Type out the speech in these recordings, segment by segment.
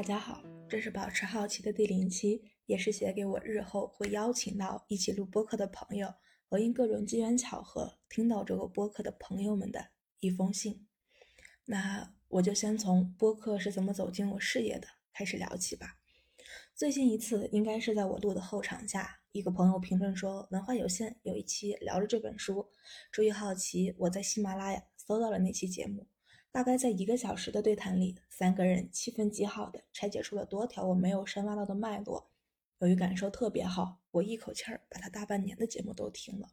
大家好，这是保持好奇的第零期，也是写给我日后会邀请到一起录播客的朋友和因各种机缘巧合听到这个播客的朋友们的一封信。那我就先从播客是怎么走进我视野的开始聊起吧。最近一次应该是在我录的后场下，一个朋友评论说文化有限有一期聊着这本书，出于好奇，我在喜马拉雅搜到了那期节目。大概在一个小时的对谈里，三个人气氛极好的拆解出了多条我没有深挖到的脉络。由于感受特别好，我一口气儿把他大半年的节目都听了，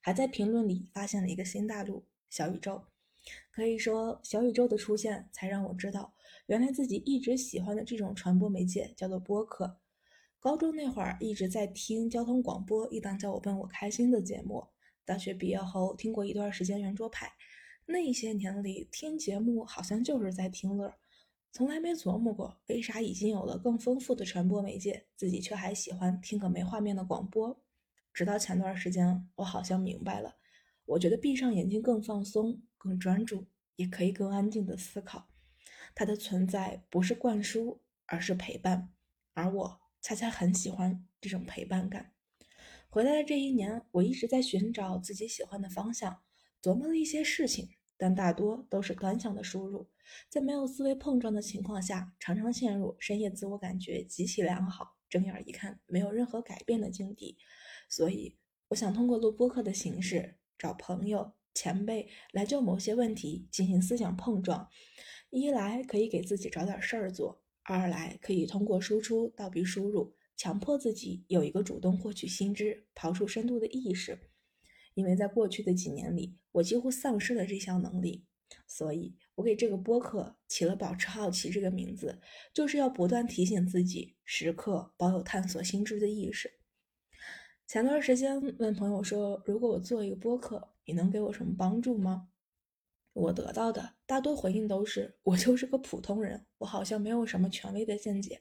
还在评论里发现了一个新大陆——小宇宙。可以说，小宇宙的出现才让我知道，原来自己一直喜欢的这种传播媒介叫做播客。高中那会儿一直在听交通广播一档叫我笨我开心的节目，大学毕业后听过一段时间圆桌派。那些年里听节目好像就是在听乐，从来没琢磨过为啥已经有了更丰富的传播媒介，自己却还喜欢听个没画面的广播。直到前段时间，我好像明白了，我觉得闭上眼睛更放松、更专注，也可以更安静的思考。它的存在不是灌输，而是陪伴，而我恰恰很喜欢这种陪伴感。回来的这一年，我一直在寻找自己喜欢的方向。琢磨了一些事情，但大多都是单向的输入，在没有思维碰撞的情况下，常常陷入深夜自我感觉极其良好，睁眼一看没有任何改变的境地。所以，我想通过录播课的形式，找朋友、前辈来就某些问题进行思想碰撞。一来可以给自己找点事儿做，二来可以通过输出倒逼输入，强迫自己有一个主动获取新知、刨出深度的意识。因为在过去的几年里，我几乎丧失了这项能力，所以我给这个播客起了“保持好奇”这个名字，就是要不断提醒自己，时刻保有探索新知的意识。前段时间问朋友说：“如果我做一个播客，你能给我什么帮助吗？”我得到的大多回应都是：“我就是个普通人，我好像没有什么权威的见解。”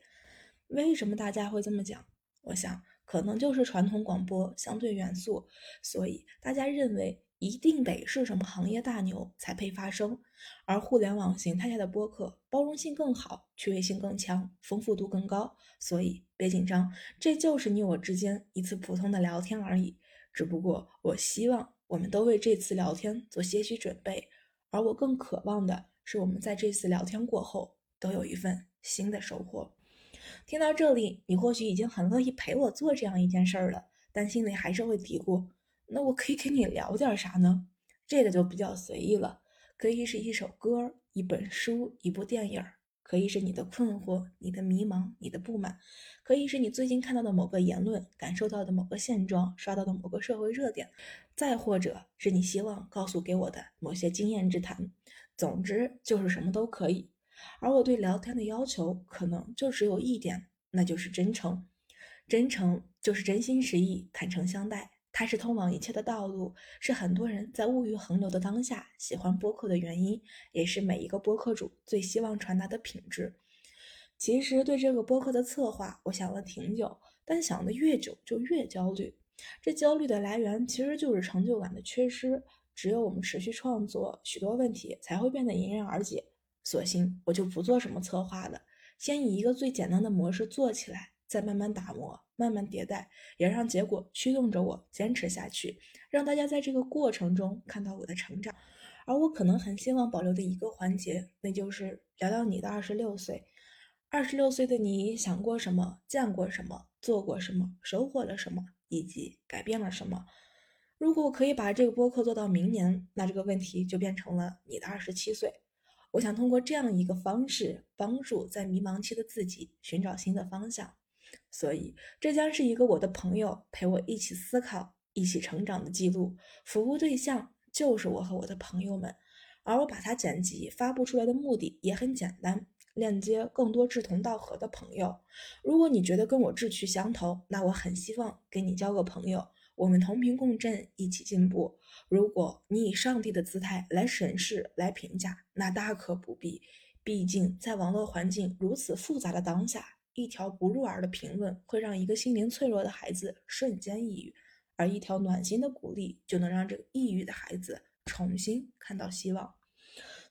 为什么大家会这么讲？我想。可能就是传统广播相对元素，所以大家认为一定得是什么行业大牛才配发声，而互联网形态下的播客包容性更好，趣味性更强，丰富度更高。所以别紧张，这就是你我之间一次普通的聊天而已。只不过我希望我们都为这次聊天做些许准备，而我更渴望的是我们在这次聊天过后都有一份新的收获。听到这里，你或许已经很乐意陪我做这样一件事儿了，但心里还是会嘀咕：那我可以跟你聊点啥呢？这个就比较随意了，可以是一首歌、一本书、一部电影，可以是你的困惑、你的迷茫、你的不满，可以是你最近看到的某个言论、感受到的某个现状、刷到的某个社会热点，再或者是你希望告诉给我的某些经验之谈。总之，就是什么都可以。而我对聊天的要求可能就只有一点，那就是真诚。真诚就是真心实意、坦诚相待，它是通往一切的道路，是很多人在物欲横流的当下喜欢播客的原因，也是每一个播客主最希望传达的品质。其实对这个播客的策划，我想了挺久，但想的越久就越焦虑。这焦虑的来源其实就是成就感的缺失。只有我们持续创作，许多问题才会变得迎刃而解。索性我就不做什么策划了，先以一个最简单的模式做起来，再慢慢打磨，慢慢迭代，也让结果驱动着我坚持下去，让大家在这个过程中看到我的成长。而我可能很希望保留的一个环节，那就是聊聊你的二十六岁。二十六岁的你想过什么？见过什么？做过什么？收获了什么？以及改变了什么？如果我可以把这个播客做到明年，那这个问题就变成了你的二十七岁。我想通过这样一个方式，帮助在迷茫期的自己寻找新的方向。所以，这将是一个我的朋友陪我一起思考、一起成长的记录。服务对象就是我和我的朋友们，而我把它剪辑发布出来的目的也很简单：链接更多志同道合的朋友。如果你觉得跟我志趣相投，那我很希望跟你交个朋友。我们同频共振，一起进步。如果你以上帝的姿态来审视、来评价，那大可不必。毕竟，在网络环境如此复杂的当下，一条不入耳的评论会让一个心灵脆弱的孩子瞬间抑郁，而一条暖心的鼓励就能让这个抑郁的孩子重新看到希望。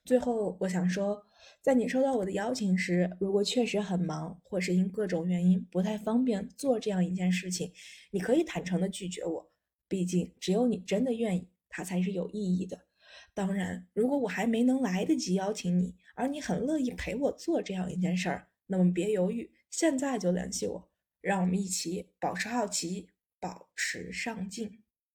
最后，我想说，在你收到我的邀请时，如果确实很忙，或是因各种原因不太方便做这样一件事情，你可以坦诚的拒绝我。毕竟，只有你真的愿意，它才是有意义的。当然，如果我还没能来得及邀请你，而你很乐意陪我做这样一件事儿，那么别犹豫，现在就联系我，让我们一起保持好奇，保持上进。